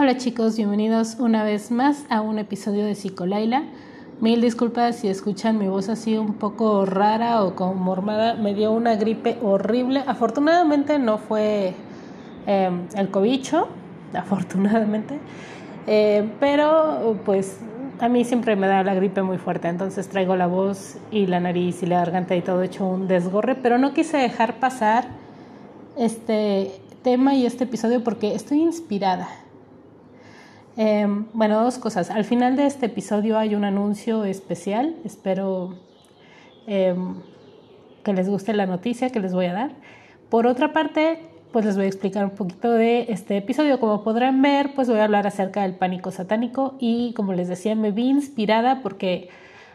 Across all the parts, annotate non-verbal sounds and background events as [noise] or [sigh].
Hola chicos, bienvenidos una vez más a un episodio de Psicolaila. Mil disculpas si escuchan mi voz así un poco rara o como mormada. Me dio una gripe horrible. Afortunadamente no fue em, el cobicho, afortunadamente. Eh, pero pues a mí siempre me da la gripe muy fuerte, entonces traigo la voz y la nariz y la garganta y todo hecho un desgorre, pero no quise dejar pasar este tema y este episodio porque estoy inspirada. Em, bueno, dos cosas. Al final de este episodio hay un anuncio especial. Espero em, que les guste la noticia que les voy a dar. Por otra parte, pues les voy a explicar un poquito de este episodio. Como podrán ver, pues voy a hablar acerca del pánico satánico y como les decía, me vi inspirada porque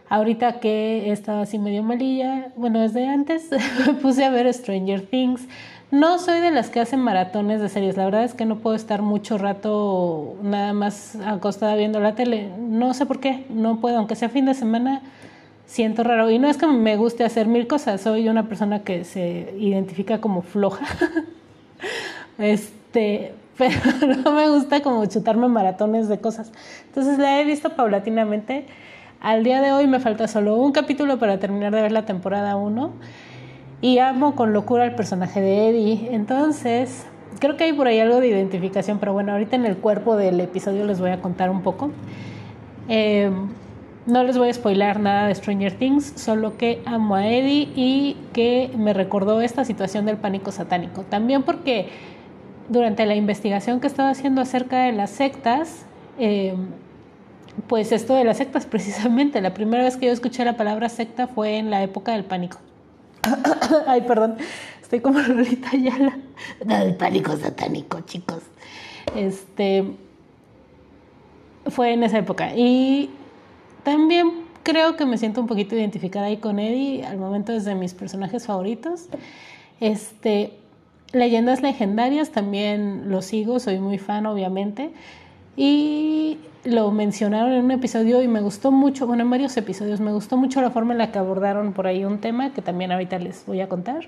ahorita que estaba así medio malilla, bueno, desde antes [laughs] me puse a ver Stranger Things. No soy de las que hacen maratones de series, la verdad es que no puedo estar mucho rato nada más acostada viendo la tele, no sé por qué, no puedo, aunque sea fin de semana, siento raro. Y no es que me guste hacer mil cosas, soy una persona que se identifica como floja, [laughs] este, pero [laughs] no me gusta como chutarme maratones de cosas. Entonces la he visto paulatinamente. Al día de hoy me falta solo un capítulo para terminar de ver la temporada 1 y amo con locura al personaje de Eddie. Entonces, creo que hay por ahí algo de identificación, pero bueno, ahorita en el cuerpo del episodio les voy a contar un poco. Eh, no les voy a spoilar nada de Stranger Things, solo que amo a Eddie y que me recordó esta situación del pánico satánico. También porque durante la investigación que estaba haciendo acerca de las sectas, eh, pues esto de las sectas [laughs] precisamente, la primera vez que yo escuché la palabra secta fue en la época del pánico. [coughs] Ay, perdón, estoy como [laughs] Lolita Ayala. El pánico satánico, chicos. Este fue en esa época. Y también creo que me siento un poquito identificada ahí con Eddie. Al momento es de mis personajes favoritos. Este, leyendas legendarias también lo sigo, soy muy fan, obviamente. Y lo mencionaron en un episodio y me gustó mucho, bueno, en varios episodios, me gustó mucho la forma en la que abordaron por ahí un tema que también ahorita les voy a contar.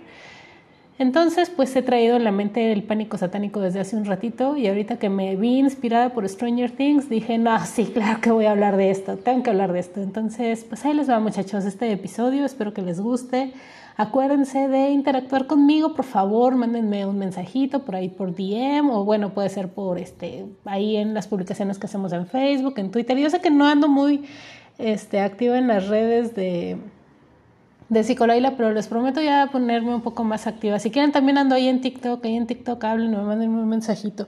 Entonces, pues he traído en la mente el pánico satánico desde hace un ratito y ahorita que me vi inspirada por Stranger Things, dije, no, sí, claro que voy a hablar de esto, tengo que hablar de esto. Entonces, pues ahí les va muchachos este episodio, espero que les guste. Acuérdense de interactuar conmigo, por favor, mándenme un mensajito por ahí por DM o bueno, puede ser por este ahí en las publicaciones que hacemos en Facebook, en Twitter. Yo sé que no ando muy este activa en las redes de de Psicolaila, pero les prometo ya ponerme un poco más activa. Si quieren también ando ahí en TikTok, ahí en TikTok hablen, me manden un mensajito.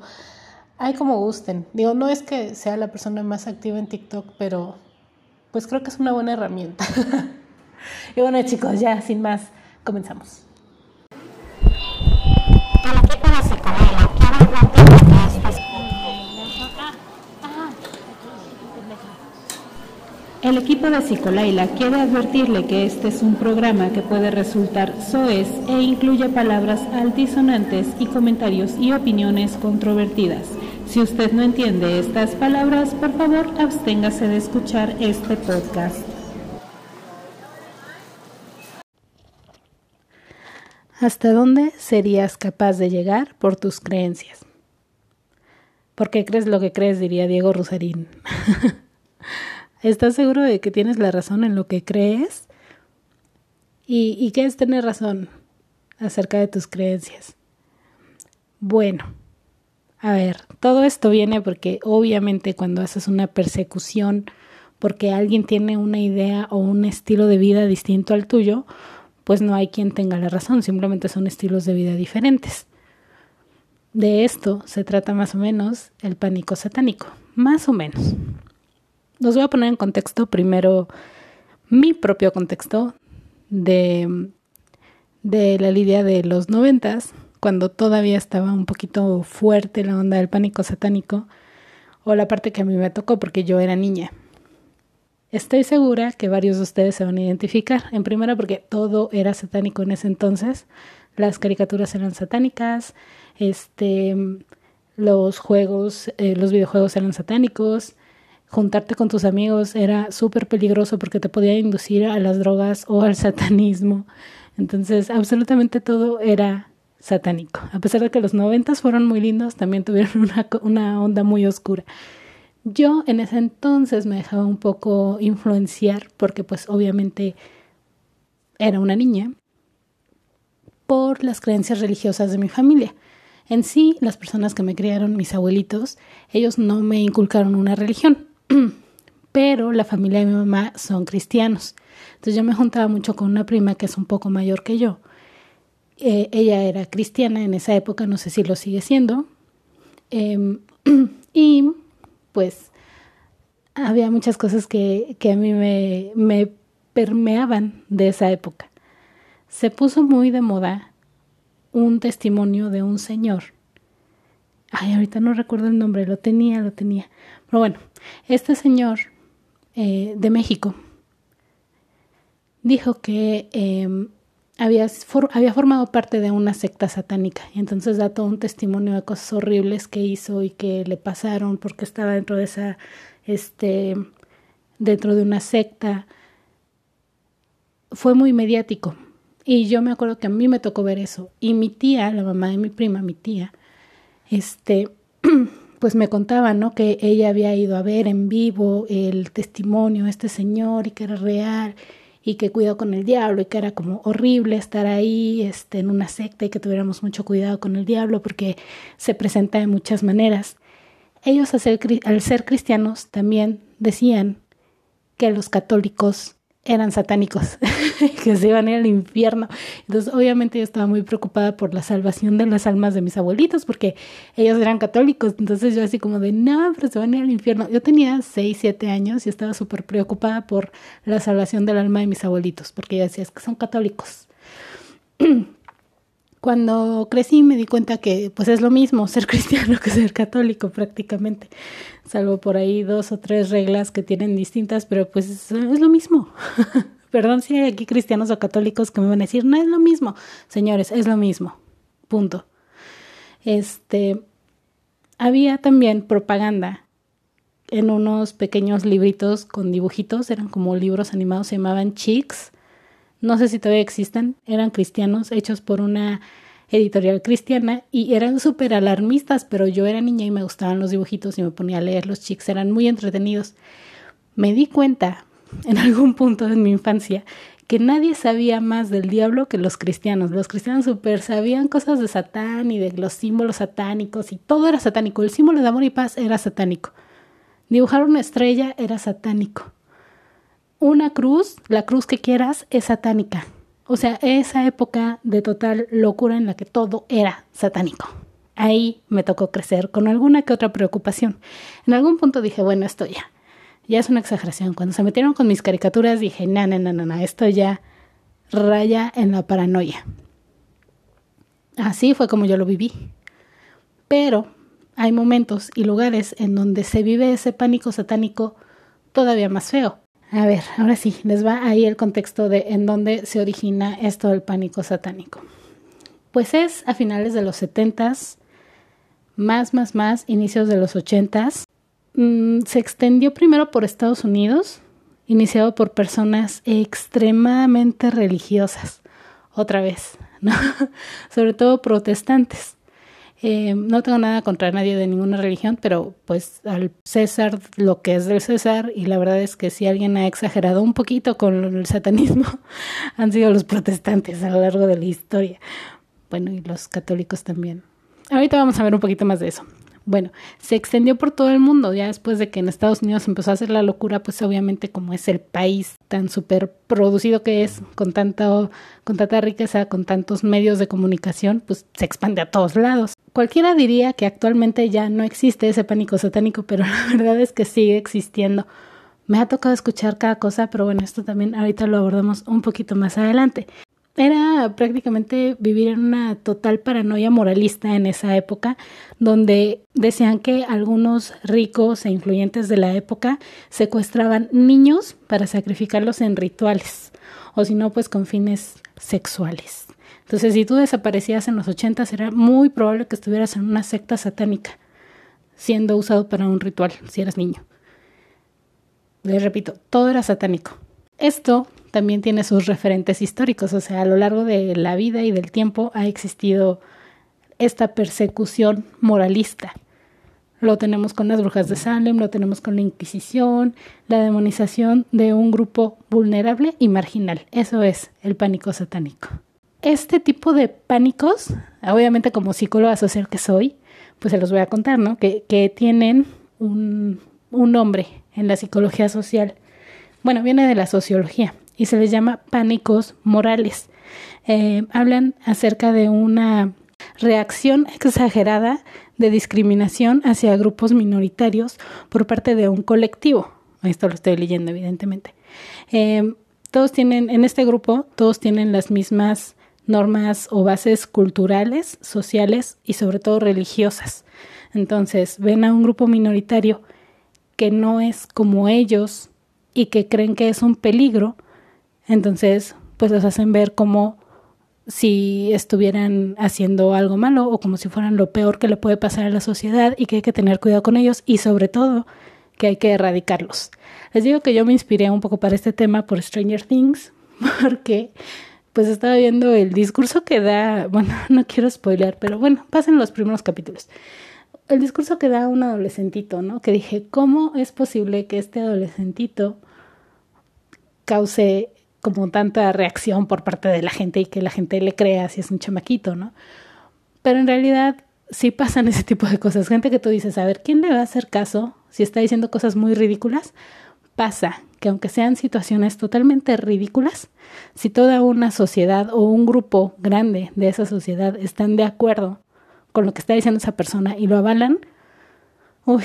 Ahí como gusten. Digo, no es que sea la persona más activa en TikTok, pero pues creo que es una buena herramienta. [laughs] y bueno chicos, ya sin más, Comenzamos. El equipo de Psicolaila quiere advertirle que este es un programa que puede resultar soez e incluye palabras altisonantes y comentarios y opiniones controvertidas. Si usted no entiende estas palabras, por favor absténgase de escuchar este podcast. ¿Hasta dónde serías capaz de llegar por tus creencias? ¿Por qué crees lo que crees? diría Diego Rusarín. [laughs] ¿Estás seguro de que tienes la razón en lo que crees? ¿Y, ¿Y qué es tener razón acerca de tus creencias? Bueno, a ver, todo esto viene porque obviamente cuando haces una persecución porque alguien tiene una idea o un estilo de vida distinto al tuyo, pues no hay quien tenga la razón, simplemente son estilos de vida diferentes. De esto se trata más o menos el pánico satánico, más o menos. Los voy a poner en contexto primero mi propio contexto de, de la lidia de los noventas, cuando todavía estaba un poquito fuerte la onda del pánico satánico, o la parte que a mí me tocó porque yo era niña. Estoy segura que varios de ustedes se van a identificar. En primera porque todo era satánico en ese entonces. Las caricaturas eran satánicas, este, los juegos, eh, los videojuegos eran satánicos. Juntarte con tus amigos era súper peligroso porque te podía inducir a las drogas o al satanismo. Entonces, absolutamente todo era satánico. A pesar de que los noventas fueron muy lindos, también tuvieron [laughs] una, una onda muy oscura. Yo en ese entonces me dejaba un poco influenciar porque pues obviamente era una niña por las creencias religiosas de mi familia. En sí, las personas que me criaron, mis abuelitos, ellos no me inculcaron una religión, [clears throat] pero la familia de mi mamá son cristianos. Entonces yo me juntaba mucho con una prima que es un poco mayor que yo. Eh, ella era cristiana en esa época, no sé si lo sigue siendo. Em, [clears throat] y pues había muchas cosas que, que a mí me, me permeaban de esa época. Se puso muy de moda un testimonio de un señor. Ay, ahorita no recuerdo el nombre, lo tenía, lo tenía. Pero bueno, este señor eh, de México dijo que em, había, había formado parte de una secta satánica y entonces da todo un testimonio de cosas horribles que hizo y que le pasaron porque estaba dentro de esa, este, dentro de una secta. Fue muy mediático y yo me acuerdo que a mí me tocó ver eso. Y mi tía, la mamá de mi prima, mi tía, este, [clears throat] pues me contaba, ¿no? Que ella había ido a ver en vivo el testimonio de este señor y que era real y que cuidó con el diablo y que era como horrible estar ahí este, en una secta y que tuviéramos mucho cuidado con el diablo porque se presenta de muchas maneras. Ellos al ser, al ser cristianos también decían que los católicos eran satánicos, [laughs] que se iban a ir al infierno. Entonces, obviamente yo estaba muy preocupada por la salvación de las almas de mis abuelitos, porque ellos eran católicos. Entonces yo así como de, no, pero se van a ir al infierno. Yo tenía 6, 7 años y estaba súper preocupada por la salvación del alma de mis abuelitos, porque yo decía, es que son católicos. [clears throat] Cuando crecí me di cuenta que pues es lo mismo ser [laughs] cristiano que ser católico prácticamente, salvo por ahí dos o tres reglas que tienen distintas, pero pues es, lo mismo. [laughs] Perdón si hay aquí cristianos o católicos que me van a decir, no es lo mismo. Señores, es lo mismo. Punto. Este, había también propaganda en unos pequeños libritos con dibujitos, eran como libros animados, se llamaban Chicks no sé si todavía existen, eran cristianos hechos por una editorial cristiana y eran súper alarmistas, pero yo era niña y me gustaban los dibujitos y me ponía a leer los chicos, eran muy entretenidos. Me di cuenta [laughs] en algún punto de mi infancia que nadie sabía más del diablo que los cristianos. Los cristianos súper sabían cosas de Satán y de los símbolos satánicos y todo era satánico. El símbolo de amor y paz era satánico. Dibujar una estrella era satánico una cruz, la cruz que quieras, es satánica. O sea, esa época de total locura en la que todo era satánico. Ahí me tocó crecer con alguna que otra preocupación. En algún punto dije, bueno, esto ya, ya es una exageración. Cuando se metieron con mis caricaturas dije, no, no, no, no, esto ya raya en la paranoia. Así fue como yo lo viví. Pero hay momentos y lugares en donde se vive ese pánico satánico todavía más feo. A ver, ahora sí, les va ahí el contexto de en dónde se origina esto del pánico satánico. Pues es a finales de los setentas, más, más, más, inicios de los ochentas. Mm, se extendió primero por Estados Unidos, iniciado por personas extremadamente religiosas, otra vez, ¿no? [laughs] Sobre todo protestantes. Eh, no tengo nada contra nadie de ninguna religión, pero pues al César lo que es del César, y la verdad es que si alguien ha exagerado un poquito con el satanismo, [laughs] han sido los protestantes a lo largo de la historia. Bueno, y los católicos también. Ahorita vamos a ver un poquito más de eso. Bueno, se extendió por todo el mundo, ya después de que en Estados Unidos empezó a hacer la locura, pues obviamente como es el país tan súper producido que es, con, tanto, con tanta riqueza, con tantos medios de comunicación, pues se expande a todos lados. Cualquiera diría que actualmente ya no existe ese pánico satánico, pero [laughs] la verdad es que sigue existiendo. Me ha tocado escuchar cada cosa, pero bueno, esto también ahorita lo abordamos un poquito más adelante era prácticamente vivir en una total paranoia moralista en esa época, donde decían que algunos ricos e influyentes de la época secuestraban niños para sacrificarlos en rituales, o si no, pues con fines sexuales. Entonces, si tú desaparecías en los ochentas, era muy probable que estuvieras en una secta satánica, siendo usado para un ritual, si eras niño. Les repito, todo era satánico. Esto también tiene sus referentes históricos, o sea, a lo largo de la vida y del tiempo ha existido esta persecución moralista. Lo tenemos con las brujas de Salem, lo tenemos con la Inquisición, la demonización de un grupo vulnerable y marginal. Eso es el pánico satánico. Este tipo de pánicos, obviamente como psicóloga social que soy, pues se los voy a contar, ¿no? Que, que tienen un, un nombre en la psicología social. Bueno, viene de la sociología y se les llama pánicos morales. Eh, hablan acerca de una reacción exagerada de discriminación hacia grupos minoritarios por parte de un colectivo. Esto lo estoy leyendo, evidentemente. Eh, todos tienen, en este grupo, todos tienen las mismas normas o bases culturales, sociales y sobre todo religiosas. Entonces, ven a un grupo minoritario que no es como ellos y que creen que es un peligro, entonces pues los hacen ver como si estuvieran haciendo algo malo o como si fueran lo peor que le puede pasar a la sociedad y que hay que tener cuidado con ellos y sobre todo que hay que erradicarlos. Les digo que yo me inspiré un poco para este tema por Stranger Things [laughs] porque pues estaba viendo el discurso que da, bueno, [laughs] no quiero spoiler, pero bueno, pasen los primeros capítulos el discurso que da un adolescentito, ¿no? Que dije, ¿cómo es posible que este adolescentito cause como tanta reacción por parte de la gente y que la gente le crea si es un chamaquito, ¿no? Pero en realidad sí pasan ese tipo de cosas. Gente que tú dices, a ver, ¿quién le va a hacer caso si está diciendo cosas muy ridículas? Pasa que aunque sean situaciones totalmente ridículas, si toda una sociedad o un grupo grande de esa sociedad están de acuerdo con lo que está diciendo esa persona y lo avalan, uy,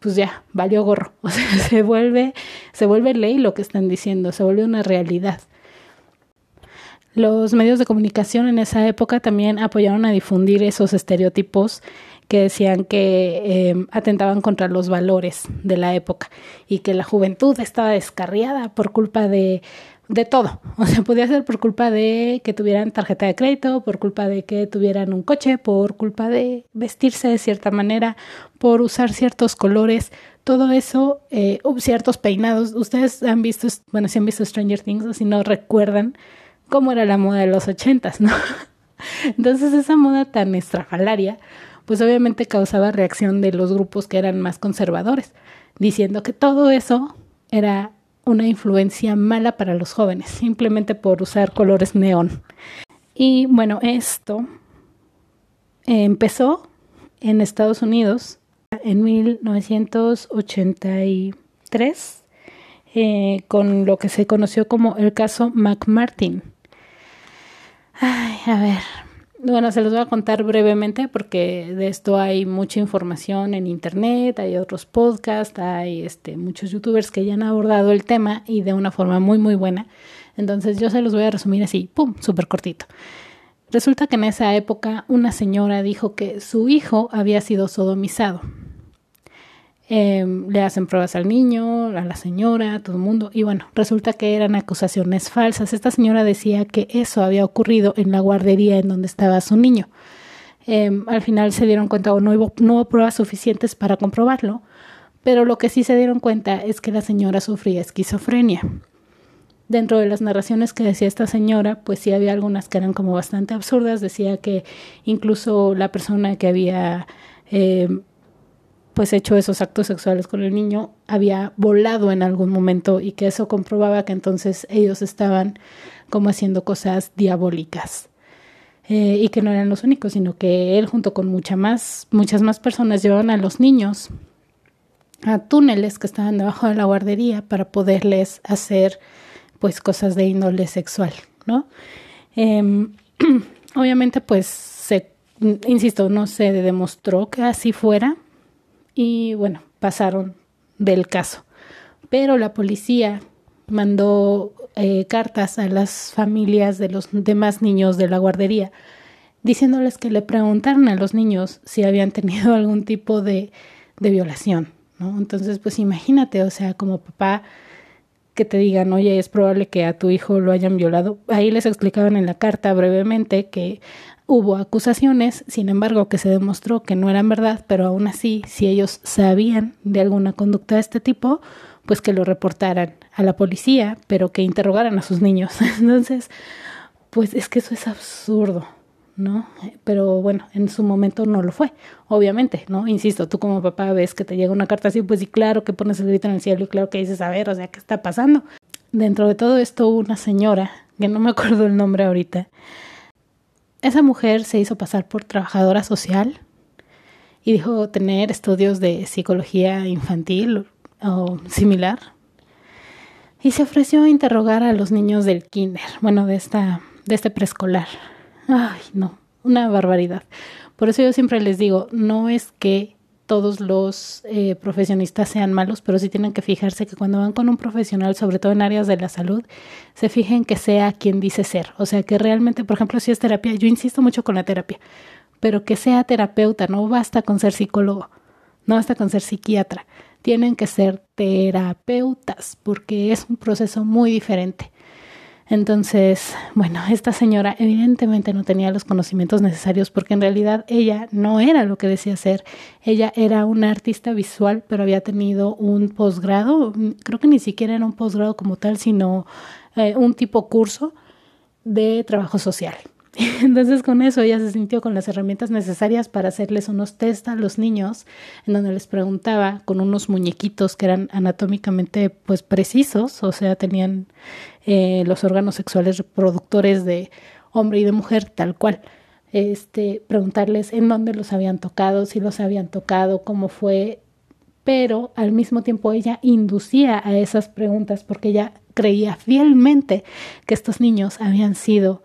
pues ya, valió gorro. [laughs] O sea, se vuelve, se vuelve ley lo que están diciendo, se vuelve una realidad. Los medios de comunicación en esa época también apoyaron a difundir esos estereotipos que decían que eh, atentaban contra los valores de la época y que la juventud estaba descarriada por culpa de de todo. [laughs] O sea, podía ser por culpa de que tuvieran tarjeta de crédito, por culpa de que tuvieran un coche, por culpa de vestirse de cierta manera, por usar ciertos colores, todo eso, eh, ciertos peinados. Ustedes han visto, bueno, si han visto Stranger Things o si no recuerdan cómo era la moda de los ochentas, ¿no? [laughs] Entonces esa moda tan estrafalaria, pues obviamente causaba reacción de los grupos que eran más conservadores, diciendo que todo eso era una influencia mala para los jóvenes, simplemente por usar colores neón. Y bueno, esto empezó en Estados Unidos en 1983 eh, con lo que se conoció como el caso McMartin. Ay, a ver, bueno, se los voy a contar brevemente porque de esto hay mucha información en internet, hay otros podcasts, hay este, muchos youtubers que ya han abordado el tema y de una forma muy muy buena. Entonces yo se los voy a resumir así, ¡pum!, súper cortito. Resulta que en esa época una señora dijo que su hijo había sido sodomizado. Em, le hacen pruebas al niño, a la señora, a todo el mundo, y bueno, resulta que eran acusaciones falsas. Esta señora decía que eso había ocurrido en la guardería en donde estaba su niño. Em, al final se dieron cuenta o no hubo, no pruebas suficientes para comprobarlo, pero lo que sí se dieron cuenta es que la señora sufría esquizofrenia. Dentro de las narraciones que decía esta señora, pues sí había algunas que eran como bastante absurdas. Decía que incluso la persona que había eh, pues hecho esos actos sexuales con el niño había volado en algún momento y que eso comprobaba que entonces ellos estaban como haciendo cosas diabólicas. Eh, y que no eran los únicos, sino que él junto con mucha más, muchas más personas llevaban a los niños a túneles que estaban debajo de la guardería para poderles hacer pues cosas de índole sexual, ¿no? Em, [clears throat] obviamente pues se, insisto, no se demostró que así fuera, y bueno, pasaron del caso. Pero la policía mandó eh, cartas a las familias de los demás niños de la guardería diciéndoles que le preguntaran a los niños si habían tenido [laughs] algún tipo de, de violación. Entonces, pues imagínate, o sea, como papá que te digan, oye, es probable que a tu hijo lo hayan violado. Ahí les explicaban en la carta brevemente que Hubo acusaciones, sin embargo, que se demostró que no eran verdad, pero aún así, si ellos sabían de alguna conducta de este tipo, pues que lo reportaran a la policía, pero que interrogaran a sus niños. [laughs] Entonces, pues es que eso es absurdo, ¿no? Pero bueno, en su momento no lo fue, obviamente, ¿no? Insisto, tú como papá ves que te llega una carta así, pues sí, claro que pones el grito en el cielo y claro que dices, a ver, o sea, ¿qué está pasando? Dentro de todo esto, una señora, que no me acuerdo el nombre ahorita, esa mujer se hizo pasar por trabajadora social y dijo tener estudios de psicología infantil o similar. Y se ofreció a interrogar a los niños del kinder, bueno, de esta de este preescolar. Ay, no, una barbaridad. Por eso yo siempre les digo, no es que todos los eh, profesionistas sean malos, pero sí tienen que fijarse que cuando van con un profesional, sobre todo en áreas de la salud, se fijen que sea quien dice ser. O sea, que realmente, por ejemplo, si es terapia, yo insisto mucho con la terapia, pero que sea terapeuta, no basta con ser psicólogo, no basta con ser psiquiatra, tienen que ser terapeutas, porque es un proceso muy diferente. Entonces, bueno, esta señora evidentemente no tenía los conocimientos necesarios porque en realidad ella no era lo que decía ser. Ella era una artista visual, pero había tenido un posgrado, creo que ni siquiera era un posgrado como tal, sino eh, un tipo curso de trabajo social. [laughs] Entonces con eso ella se sintió con las herramientas necesarias para hacerles unos test a los niños en donde les preguntaba con unos muñequitos que eran anatómicamente pues precisos, o sea, tenían eh, los órganos sexuales reproductores de hombre y de mujer tal cual. Este, preguntarles en dónde los habían tocado, si los habían tocado, cómo fue, pero al mismo tiempo ella inducía a esas preguntas porque ella creía fielmente que estos niños habían sido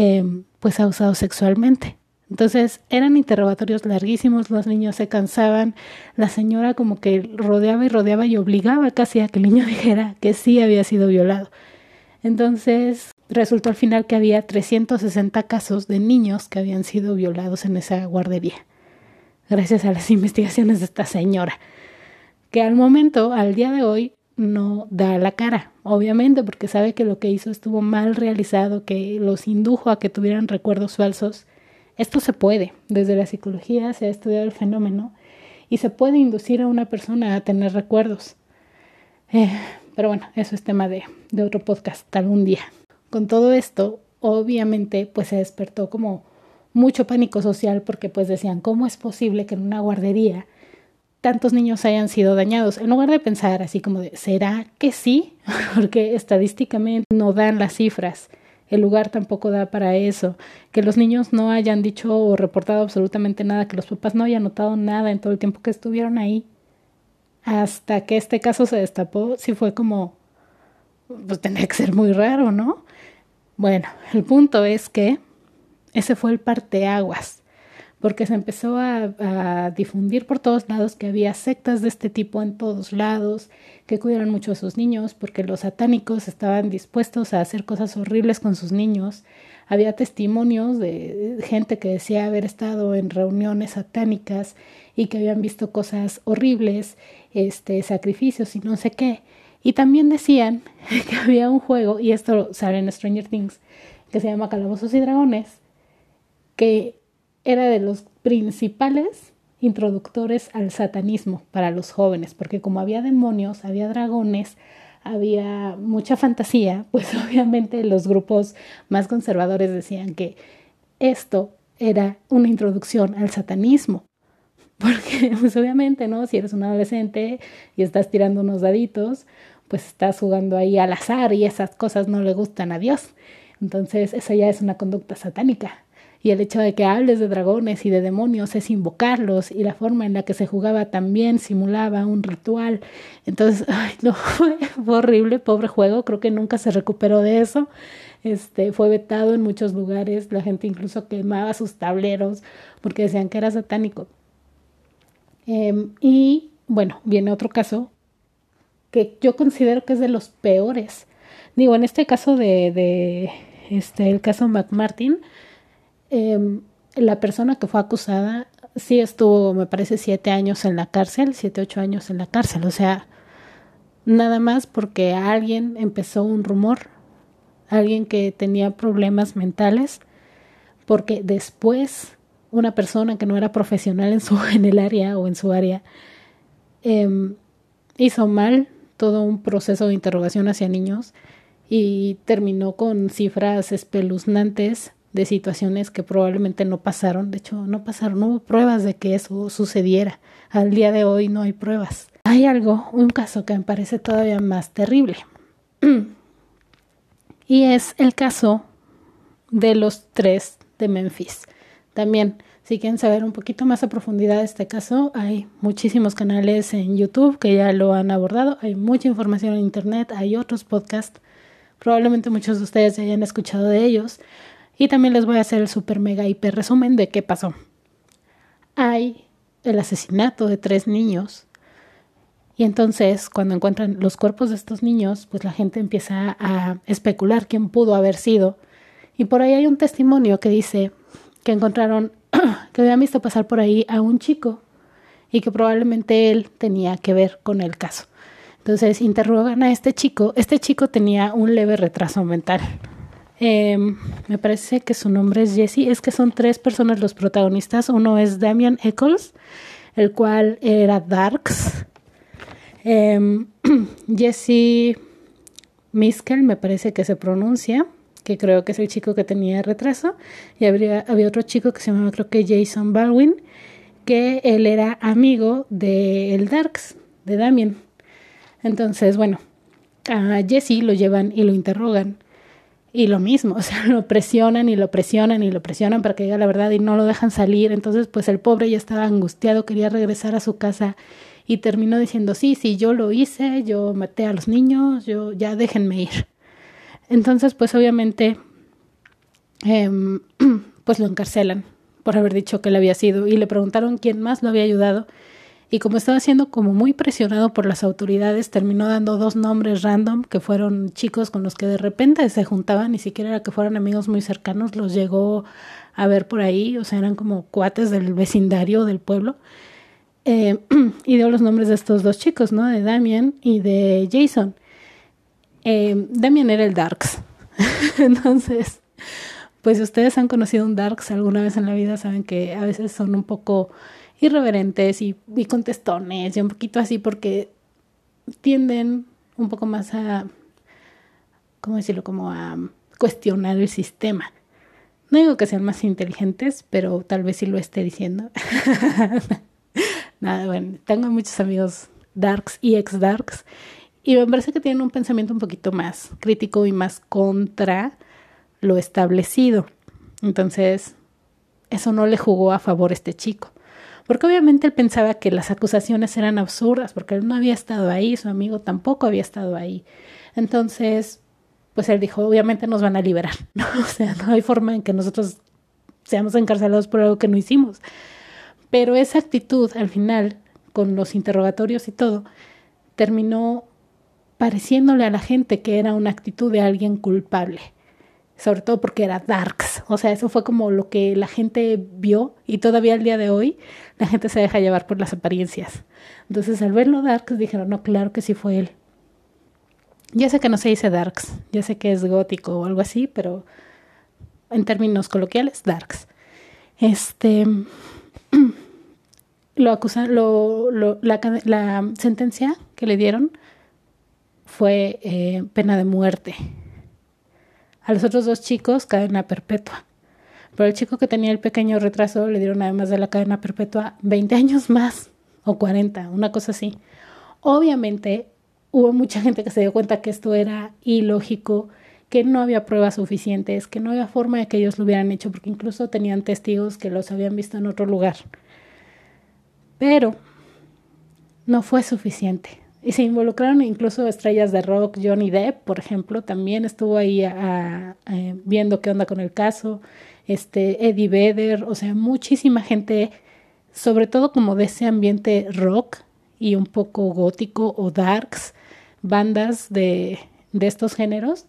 Em, pues abusados sexualmente. Entonces eran interrogatorios larguísimos, los niños se cansaban, la señora como que rodeaba y rodeaba y obligaba casi a que el niño [laughs] dijera que sí había sido violado. Entonces resultó al final que había 360 casos de niños que habían sido violados en esa guardería, gracias a las [laughs] investigaciones de esta señora, que al momento, al día de hoy, no da la cara, obviamente, porque sabe que lo que hizo estuvo mal realizado, que los indujo a que tuvieran recuerdos falsos. Esto se puede, desde la psicología se ha estudiado el fenómeno y se puede inducir a una persona a tener recuerdos. Eh, pero bueno, eso es tema de, otro podcast algún día. Con todo esto, obviamente, pues se despertó como mucho pánico social porque pues decían, ¿cómo es posible que en una guardería tantos niños hayan sido dañados. En lugar de pensar así como de, ¿será que sí? [laughs] Porque estadísticamente no dan las cifras. El lugar tampoco da para eso. Que los niños no hayan dicho o reportado absolutamente nada, que los papás no hayan notado nada en todo el tiempo que estuvieron ahí. Hasta que este caso se destapó, sí fue como, pues tendría que ser muy raro, ¿no? Bueno, el punto es que ese fue el parteaguas porque se empezó a, difundir por todos lados que había sectas de este tipo en todos lados, que cuidaron mucho a sus niños, porque los satánicos estaban dispuestos a hacer cosas horribles con sus niños. Había testimonios de gente que decía haber estado en reuniones satánicas y que habían visto cosas horribles, este, sacrificios y no sé qué. Y también decían [laughs] que había un juego, y esto sale en Stranger Things, que se llama Calabozos y Dragones, que era de los principales introductores al satanismo para los jóvenes, porque como había demonios, había dragones, había mucha fantasía, [laughs] pues obviamente los grupos más conservadores decían que esto era una introducción al satanismo. [laughs] Porque, pues obviamente, ¿no? Si eres un adolescente y estás tirando unos daditos, pues estás jugando ahí al azar y esas cosas no le gustan a Dios. Entonces, eso ya es una conducta satánica y el hecho de que hables de dragones y de demonios es invocarlos y la forma en la que se jugaba también simulaba un ritual. Entonces, [laughs] ay, no, [laughs] fue, horrible, pobre juego, creo que nunca se recuperó de eso. Este, fue vetado en muchos lugares, la gente incluso quemaba sus tableros porque decían que era satánico. Em, y bueno, viene otro caso que yo considero que es de los peores. Digo, en este caso de, este, el caso McMartin, Em, la persona que fue acusada sí estuvo, me parece, siete años en la cárcel, siete, ocho años en la cárcel. O sea, nada más porque alguien empezó un rumor, alguien que tenía problemas mentales, porque después una persona que no era profesional en, su, [laughs] en el área o en su área em, hizo mal todo un proceso de interrogación hacia niños y terminó con cifras espeluznantes de situaciones que probablemente no pasaron. De hecho, no pasaron, no hubo pruebas de que eso sucediera. Al día de hoy no hay pruebas. Hay algo, un caso que me parece todavía más terrible. [clears throat] y es el caso de los tres de Memphis. También, si quieren saber un poquito más a profundidad de este caso, hay muchísimos canales en YouTube que ya lo han abordado, hay mucha información en Internet, hay otros podcasts, probablemente muchos de ustedes ya hayan escuchado de ellos, y también les voy a hacer el super mega hiper resumen de qué pasó. Hay el asesinato de tres niños y entonces, cuando encuentran los cuerpos de estos niños, pues la gente empieza a especular quién pudo haber sido. Y por ahí hay un testimonio que dice que encontraron, [clears throat] que habían visto pasar por ahí a un chico y que probablemente él tenía que ver con el caso. Entonces interrogan a este chico. Este chico tenía un leve retraso mental. Em, me parece que su nombre es Jesse. Es que son tres personas los protagonistas. Uno es Damian Eccles, el cual era Darks, Em, [clears throat] Jesse Miskel, me parece que se pronuncia, que creo que es el chico que tenía retraso, y había otro chico que se llamaba creo que Jason Baldwin, que él era amigo de el Darks, de Damien. Entonces, bueno, a Jesse lo llevan y lo interrogan. Y lo mismo, [laughs] o sea, lo presionan y lo presionan y lo presionan para que diga la verdad y no lo dejan salir. Entonces, pues el pobre ya estaba angustiado, quería regresar a su casa y terminó diciendo, sí, sí, yo lo hice, yo maté a los niños, yo ya déjenme ir. Entonces, pues obviamente, em, [clears throat] pues lo encarcelan por haber dicho que él había sido y le preguntaron quién más lo había ayudado y como estaba siendo como muy presionado por las autoridades, terminó dando dos nombres random que fueron chicos con los que de repente se juntaban, ni siquiera era que fueran amigos muy cercanos, los llegó a ver por ahí, o sea, eran como cuates del vecindario del pueblo eh, [clears throat] y dio los nombres de estos dos chicos, ¿no? De Damien y de Jason. Eh, Damien era el Darks. [laughs] Entonces, pues si ustedes han conocido un Darks alguna vez en la vida, saben que a veces son un poco irreverentes y, y contestones y un poquito así porque tienden un poco más a, ¿cómo decirlo? Como a cuestionar el sistema. No digo que sean más inteligentes, pero tal vez sí lo esté diciendo. [laughs] Nada, bueno, tengo muchos amigos darks y ex darks y me parece que tienen un pensamiento un poquito más crítico y más contra lo establecido. Entonces, eso no le jugó a favor a este chico. Porque obviamente él pensaba que las acusaciones eran absurdas, porque él no había estado ahí, su amigo tampoco había estado ahí. Entonces, pues él dijo, obviamente nos van a liberar, [laughs] ¿no? O sea, no hay forma en que nosotros seamos encarcelados por algo que no hicimos. Pero esa actitud al final, con los interrogatorios y todo, terminó pareciéndole a la gente que era una actitud de alguien culpable. Sobre todo porque era darks. O sea, eso fue como lo que la gente vio y todavía al día de hoy la gente se deja llevar por las apariencias. Entonces al verlo darks dijeron, no, claro que sí fue él. Ya sé que no se dice darks, ya sé que es gótico o algo así, pero en términos coloquiales, darks. Este, [clears throat] lo acusan, lo, la, sentencia que le dieron fue eh, pena de muerte. A los otros dos chicos, cadena perpetua. Pero el chico que tenía el pequeño retraso le dieron además de la cadena perpetua 20 años más o 40, una cosa así. Obviamente hubo mucha gente que se dio cuenta que esto era ilógico, que no había pruebas suficientes, que no había forma de que ellos lo hubieran hecho, porque incluso tenían testigos que los habían visto en otro lugar. Pero no fue suficiente. Y se involucraron incluso estrellas de rock, Johnny Depp, por ejemplo, también estuvo ahí viendo qué onda con el caso, este, Eddie Vedder, o sea, muchísima gente, sobre todo como de ese ambiente rock y un poco gótico o darks, bandas de, de estos géneros,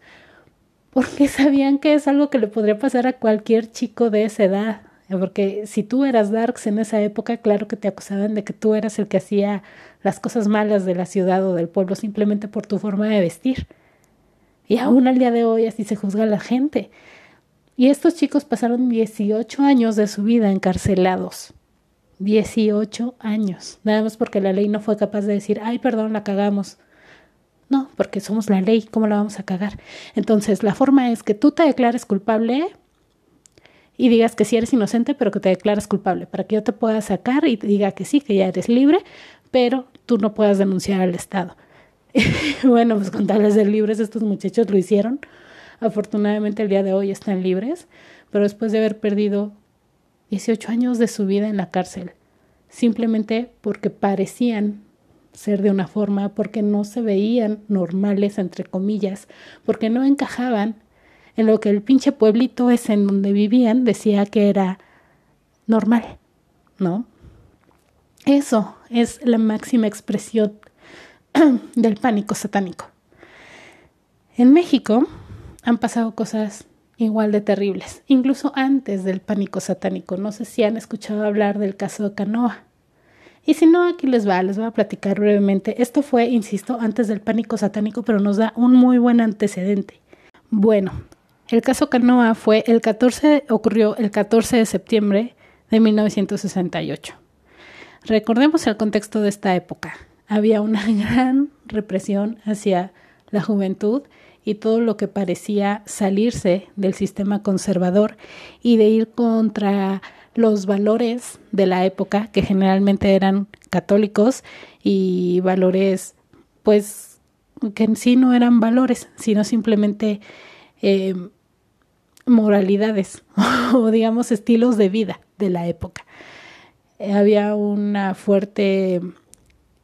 porque [laughs] sabían que es algo que le podría pasar a cualquier chico de esa edad. Porque si tú eras Darks en esa época, claro que te acusaban de que tú eras el que hacía las cosas malas de la ciudad o del pueblo simplemente por tu forma de vestir. Y aún al día de hoy así se juzga a la gente. Y estos chicos pasaron 18 años de su vida encarcelados. 18 años. Nada más porque la ley no fue capaz de decir, ay, perdón, la cagamos. No, porque somos la ley, ¿cómo la vamos a cagar? Entonces, la forma es que tú te declares culpable y digas que sí eres inocente, pero que te declares culpable, para que yo te pueda sacar y diga que sí, que ya eres libre, pero tú no puedas denunciar al Estado. [laughs] bueno, pues con tales de libres, estos muchachos lo hicieron. Afortunadamente el día de hoy están libres, pero después de haber perdido 18 años de su vida en la cárcel, simplemente porque parecían ser de una forma, porque no se veían normales, entre comillas, porque no encajaban en lo que el pinche pueblito es en donde vivían decía que era normal, ¿no? Eso es la máxima expresión [clears throat] del pánico satánico. En México han pasado cosas igual de terribles, incluso antes del pánico satánico. No sé si han escuchado hablar del caso de Canoa. Y si no, aquí les va, les voy a platicar brevemente. Esto fue, insisto, antes del pánico satánico, pero nos da un muy buen antecedente. Bueno, el caso Canoa fue el 14, ocurrió el 14 de septiembre de 1968. Recordemos el contexto de esta época. Había una [laughs] gran represión hacia la juventud y todo lo que parecía salirse del sistema conservador y de ir contra los valores de la época, que generalmente eran católicos y valores, pues, que en sí no eran valores, sino simplemente eh, moralidades [laughs] o digamos estilos de vida de la época. había una fuerte,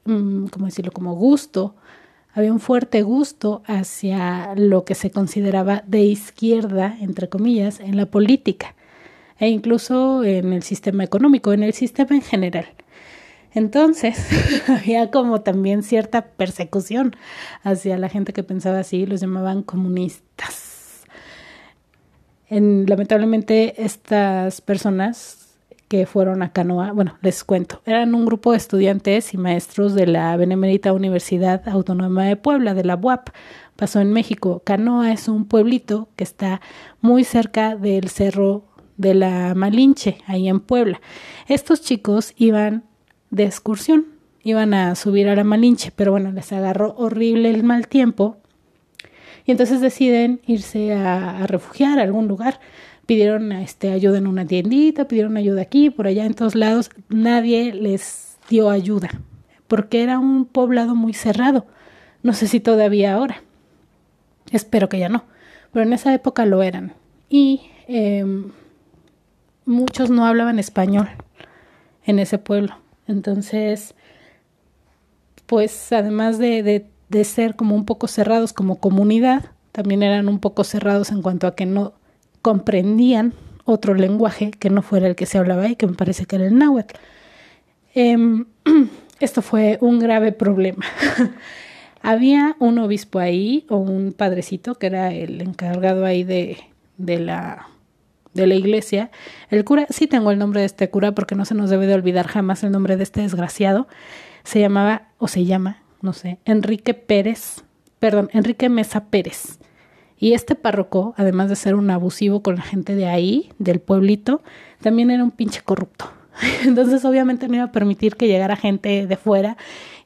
mm, ¿cómo decirlo?, como gusto había un fuerte gusto hacia lo que se consideraba de izquierda, entre comillas, en la política e incluso en el sistema económico, en el sistema en general. Entonces, [laughs] había como también cierta persecución hacia la gente que pensaba así, los llamaban comunistas. En, lamentablemente, estas personas que fueron a Canoa, bueno, les cuento, eran un grupo de estudiantes y maestros de la Benemérita Universidad Autónoma de Puebla, de la UAP, pasó en México. Canoa es un pueblito que está muy cerca del cerro de la Malinche, ahí en Puebla. Estos chicos iban de excursión, iban a subir a la Malinche, pero bueno, les agarró horrible el mal tiempo y entonces deciden irse a, refugiar a algún lugar pidieron este, ayuda en una tiendita, pidieron ayuda aquí, por allá, en todos lados, nadie les dio ayuda, porque era un poblado muy cerrado. No sé si todavía ahora, espero que ya no, pero en esa época lo eran. Y em, muchos no hablaban español en ese pueblo. Entonces, pues además de, de, de ser como un poco cerrados como comunidad, también eran un poco cerrados en cuanto a que no comprendían otro lenguaje que no fuera el que se hablaba ahí, que me parece que era el náhuatl. Em, [clears throat] esto fue un grave problema. [laughs] Había un obispo ahí o un padrecito que era el encargado ahí de, de la de la iglesia. El cura, sí tengo el nombre de este cura porque no se nos debe de olvidar jamás el nombre de este desgraciado. Se llamaba, o se llama, no sé, Enrique Pérez, perdón, Enrique Mesa Pérez. Y este párroco, además de ser un abusivo con la gente de ahí, del pueblito, también era un pinche corrupto. [laughs] Entonces obviamente no iba a permitir que llegara gente de fuera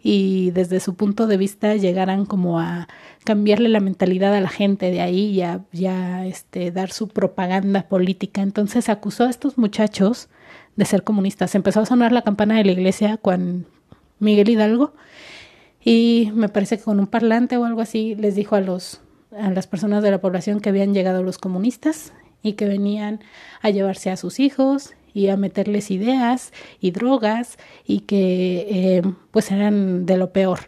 y desde su punto de vista llegaran como a cambiarle la mentalidad a la gente de ahí y a ya este, dar su propaganda política. Entonces acusó a estos muchachos de ser comunistas. Empezó a sonar la campana de la iglesia con Miguel Hidalgo y me parece que con un parlante o algo así les dijo a los a las personas de la población que habían llegado los comunistas y que venían a llevarse a sus hijos y a meterles ideas y drogas y que eh, pues eran de lo peor.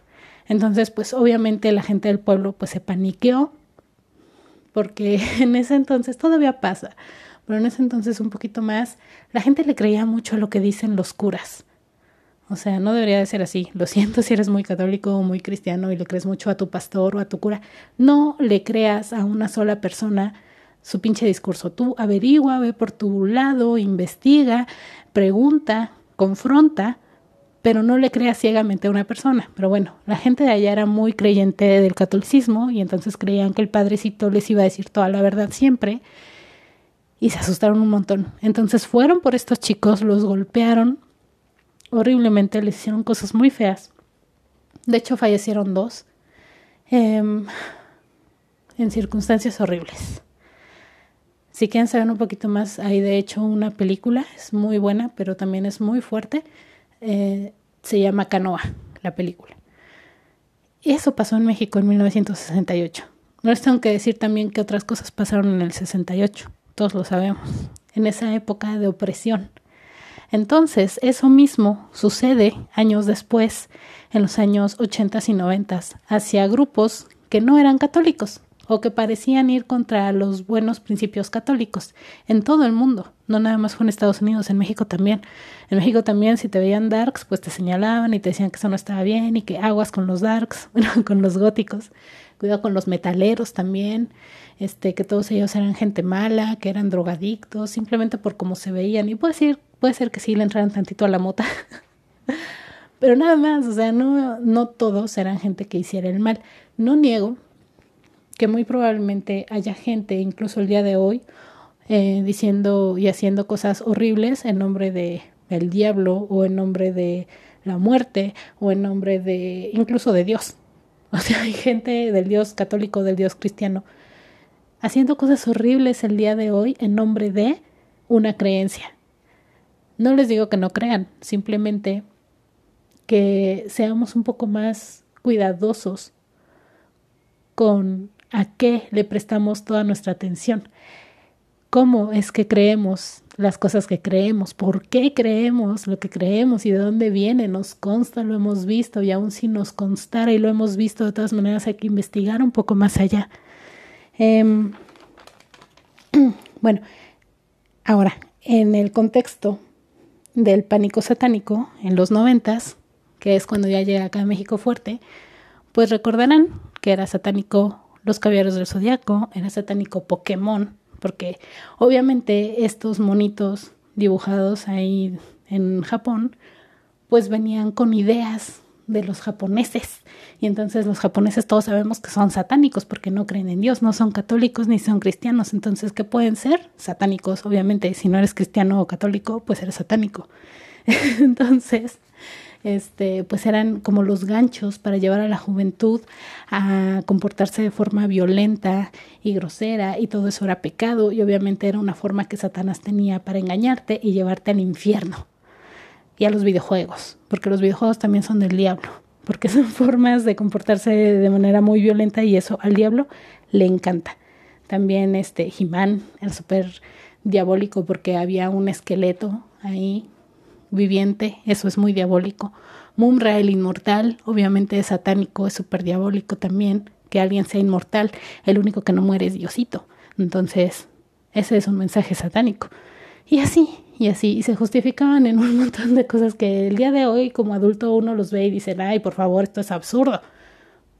Entonces pues obviamente la gente del pueblo pues se paniqueó porque [laughs] en ese entonces todavía pasa, pero en ese entonces un poquito más la gente le creía mucho a lo que dicen los curas o sea, no debería de ser así. Lo siento si eres muy católico o muy cristiano y le crees mucho a tu pastor o a tu cura. No le creas a una sola persona su pinche discurso. Tú averigua, ve por tu lado, investiga, pregunta, confronta, pero no le creas ciegamente a una persona. Pero bueno, la gente de allá era muy creyente del catolicismo y entonces creían que el padrecito les iba a decir toda la verdad siempre y se asustaron un montón. Entonces fueron por estos chicos, los golpearon, horriblemente, les hicieron cosas muy feas. De hecho, fallecieron dos. em, en circunstancias horribles. Si quieren saber un poquito más, hay de hecho una película, es muy buena, pero también es muy fuerte. Eh, se llama Canoa, la película. Y eso pasó en México en 1968. No les tengo que decir también que otras cosas pasaron en el 68, todos lo sabemos, en esa época de opresión. Entonces, eso mismo sucede años después, en los años 80 y 90, hacia grupos que no eran católicos o que parecían ir contra los buenos principios católicos en todo el mundo. No nada más fue en Estados Unidos, en México también. En México también, si te veían darks, pues te señalaban y te decían que eso no estaba bien y que aguas con los darks, [laughs] con los góticos. Cuidado con los metaleros también, este, que todos ellos eran gente mala, que eran drogadictos, simplemente por cómo se veían. Y puede ser, puede ser que sí le entraran tantito a la mota. [laughs] Pero nada más, o sea, no, no todos eran gente que hiciera el mal. No niego que muy probablemente haya gente, incluso el día de hoy, eh, diciendo y haciendo cosas horribles en nombre de el diablo o en nombre de la muerte o en nombre de incluso de Dios. [laughs] O sea, hay gente del Dios católico, del Dios cristiano, haciendo cosas horribles el día de hoy en nombre de una creencia. No les digo que no crean, simplemente que seamos un poco más cuidadosos con a qué le prestamos toda nuestra atención. Cómo es que creemos las cosas que creemos, por qué creemos lo que creemos y de dónde viene, nos consta, lo hemos visto y aún si nos constara y lo hemos visto, de todas maneras hay que investigar un poco más allá. Em, [clears throat] bueno, ahora, en el contexto del pánico satánico en los noventas, que es cuando ya llega acá a México fuerte, pues recordarán que era satánico los caballeros del zodiaco, era satánico Pokémon, porque obviamente estos monitos dibujados ahí en Japón, pues venían con ideas de los japoneses. Y entonces los japoneses todos sabemos que son satánicos porque no creen en Dios, no son católicos ni son cristianos. Entonces, ¿qué pueden ser? Satánicos, obviamente. Si no eres cristiano o católico, pues eres satánico. [laughs] entonces, este, pues eran como los ganchos para llevar a la juventud a comportarse de forma violenta y grosera y todo eso era pecado y obviamente era una forma que Satanás tenía para engañarte y llevarte al infierno y a los videojuegos, porque los videojuegos también son del diablo, porque son [laughs] formas de comportarse de manera muy violenta y eso al diablo le encanta. También este Jimán era súper diabólico porque había un esqueleto ahí viviente, eso es muy diabólico. Mumra, el inmortal, obviamente es satánico, es súper diabólico también, que alguien sea inmortal, el único que no muere es Diosito. Entonces, ese es un mensaje satánico. Y así, y así, y se justificaban en un [laughs] montón de cosas que el día de hoy como adulto uno los ve y dice, ay, por favor, esto es absurdo.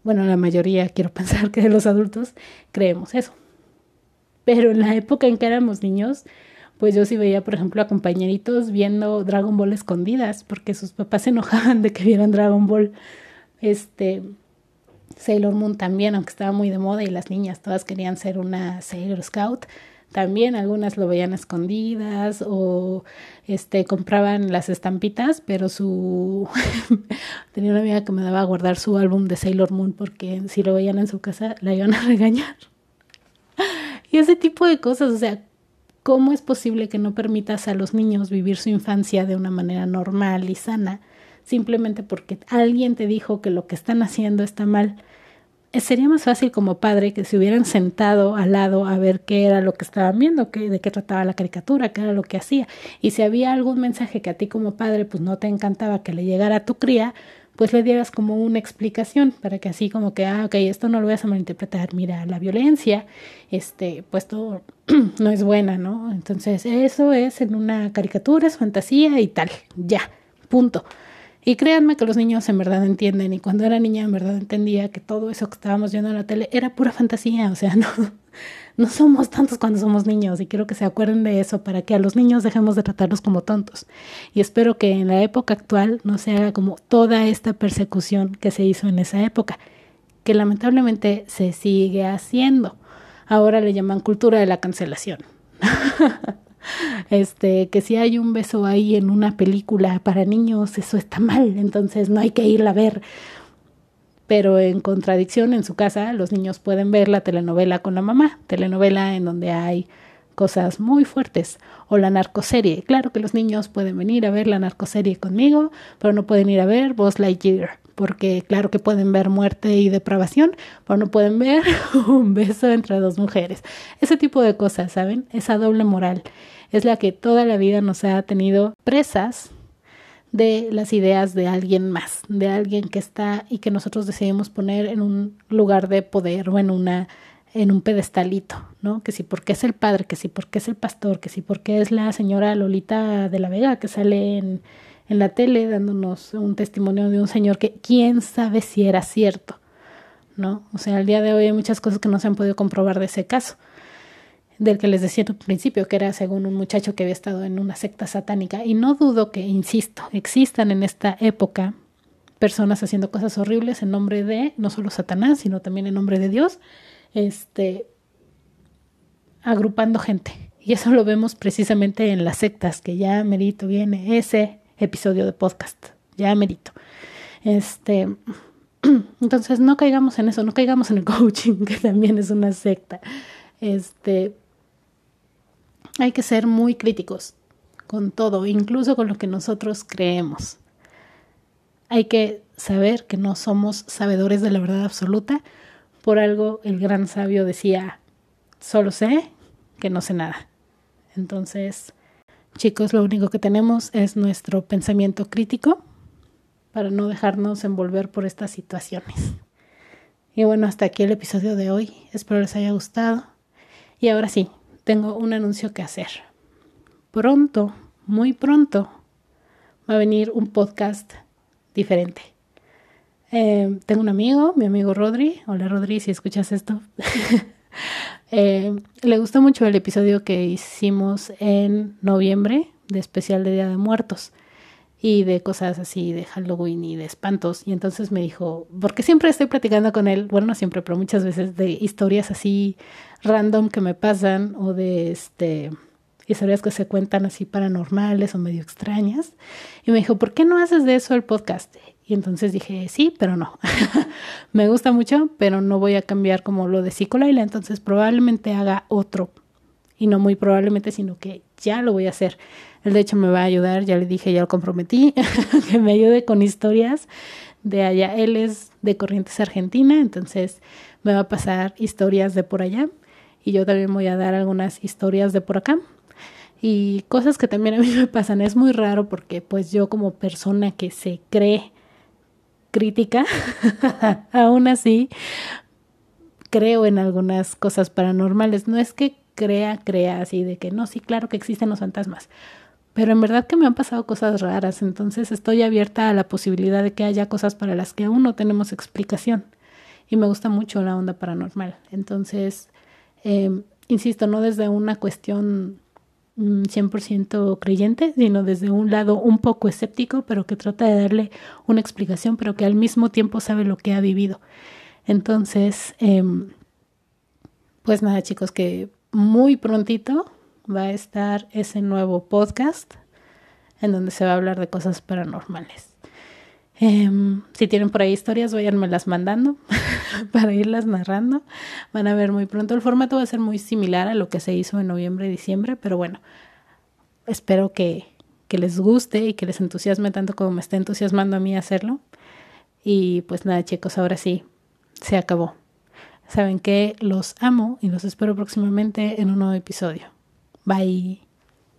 Bueno, la mayoría, quiero [laughs] pensar que de los adultos creemos eso. Pero en la época en que éramos niños, pues yo sí veía, por ejemplo, a compañeritos viendo Dragon Ball escondidas, porque sus papás se enojaban de que vieran Dragon Ball. Este, Sailor Moon también, aunque estaba muy de moda y las niñas todas querían ser una Sailor Scout. También algunas lo veían escondidas o este compraban las estampitas, pero su [laughs] tenía una amiga que me daba a guardar su álbum de Sailor Moon porque si lo veían en su casa la iban a [laughs] regañar. y ese tipo de cosas, o sea, ¿Cómo es posible que no permitas a los niños vivir su infancia de una manera normal y sana simplemente porque alguien te dijo que lo que están haciendo está mal? Eh, sería más fácil como padre que se hubieran sentado al lado a ver qué era lo que estaban viendo, qué, de qué trataba la caricatura, qué era lo que hacía. Y si había algún mensaje que a ti como padre pues no te encantaba que le llegara a tu cría, pues le dieras como una explicación para que así como que, ah, ok, esto no lo vas a malinterpretar, mira, la violencia, este, pues todo [clears throat] no es buena, ¿no? Entonces, eso es en una caricatura, es fantasía y tal, ya, punto. Y créanme que los niños en verdad entienden, y cuando era niña en verdad entendía que todo eso que estábamos viendo en la tele era pura fantasía, o sea, [laughs] no, no somos tontos cuando somos niños y quiero que se acuerden de eso para que a los niños dejemos de tratarlos como tontos. Y espero que en la época actual no se haga como toda esta persecución que se hizo en esa época, que lamentablemente se sigue haciendo. Ahora le llaman cultura de la cancelación. [laughs] este, que si hay un beso ahí en una película para niños, eso está mal, entonces no hay que irla a ver. pero en contradicción en su casa los niños pueden ver la telenovela con la mamá, telenovela en donde hay cosas muy fuertes o la narcoserie. Claro que los niños pueden venir a ver la narcoserie conmigo, pero no pueden ir a ver Buzz Lightyear, porque claro que pueden ver muerte y depravación, pero no pueden ver [laughs] un beso entre dos mujeres. Ese tipo de cosas, ¿saben? Esa doble moral es la que toda la vida nos ha tenido presas de las ideas de alguien más, de alguien que está y que nosotros decidimos poner en un lugar de poder o en una en un pedestalito, ¿no? Que si porque es el padre, que si porque es el pastor, que si porque es la señora Lolita de la Vega que sale en, en la tele dándonos un testimonio de un señor que quién sabe si era cierto, ¿no? O sea, al día de hoy hay muchas cosas que no se han podido comprobar de ese caso del que les decía en un principio, que era según un muchacho que había estado en una secta satánica. Y no dudo que, insisto, existan en esta época personas haciendo cosas horribles en nombre de no solo Satanás, sino también en nombre de Dios, este, agrupando gente. Y eso lo vemos precisamente en las sectas, que ya merito viene ese episodio de podcast, ya merito. Este, [clears throat] entonces no caigamos en eso, no caigamos en el [laughs] coaching, que también es una secta. Este, hay que ser muy críticos con todo, incluso con lo que nosotros creemos. Hay que saber que no somos sabedores de la verdad absoluta. Por algo el gran sabio decía, solo sé que no sé nada. Entonces, chicos, lo único que tenemos es nuestro pensamiento crítico para no dejarnos envolver por estas situaciones. Y bueno, hasta aquí el episodio de hoy. Espero les haya gustado. Y ahora sí, tengo un anuncio que hacer. Pronto, muy pronto, va a venir un podcast diferente. Eh, tengo un amigo, mi amigo Rodri. Hola Rodri, si escuchas esto. [laughs] Eh, le gustó mucho el episodio que hicimos en noviembre de especial de Día de Muertos y de cosas así de Halloween y de espantos. Y entonces me dijo, porque siempre estoy platicando con él, bueno, no siempre, pero muchas veces de historias así random que me pasan o de este historias que se cuentan así paranormales o medio extrañas. Y me dijo, ¿por qué no haces de eso el podcast? Entonces dije, sí, pero no. [laughs] me gusta mucho, pero no voy a cambiar como lo de Psicolaila, entonces probablemente haga otro. Y no muy probablemente, sino que ya lo voy a hacer. Él de hecho me va a ayudar, ya le dije, ya lo comprometí, [laughs] que me ayude con historias de allá. Él es de Corrientes Argentina, entonces me va a pasar historias de por allá y yo también voy a dar algunas historias de por acá y cosas que también a mí [laughs] me pasan. Es muy raro porque pues yo como persona que se cree crítica, [laughs] aún así creo en algunas cosas paranormales. No es que crea, crea así de que no, sí, claro que existen los fantasmas. Pero en verdad que me han pasado cosas raras, entonces estoy abierta a la posibilidad de que haya cosas para las que aún no tenemos explicación. Y me gusta mucho la onda paranormal. Entonces, eh, insisto, no desde una cuestión 100% mm, creyente, sino desde un lado un poco escéptico, pero que trata de darle una explicación, pero que al mismo tiempo sabe lo que ha vivido. Entonces, eh, pues nada chicos, que muy prontito va a estar ese nuevo podcast en donde se va a hablar de cosas paranormales. Em, si tienen por ahí historias, las mandando [laughs] para irlas narrando. Van a ver muy pronto. El formato va a ser muy similar a lo que se hizo en noviembre y diciembre, pero bueno, espero que, que les guste y que les entusiasme tanto como me está entusiasmando a mí hacerlo. Y pues nada, chicos, ahora sí, se acabó. Saben que los amo y los espero próximamente en un nuevo episodio. Bye.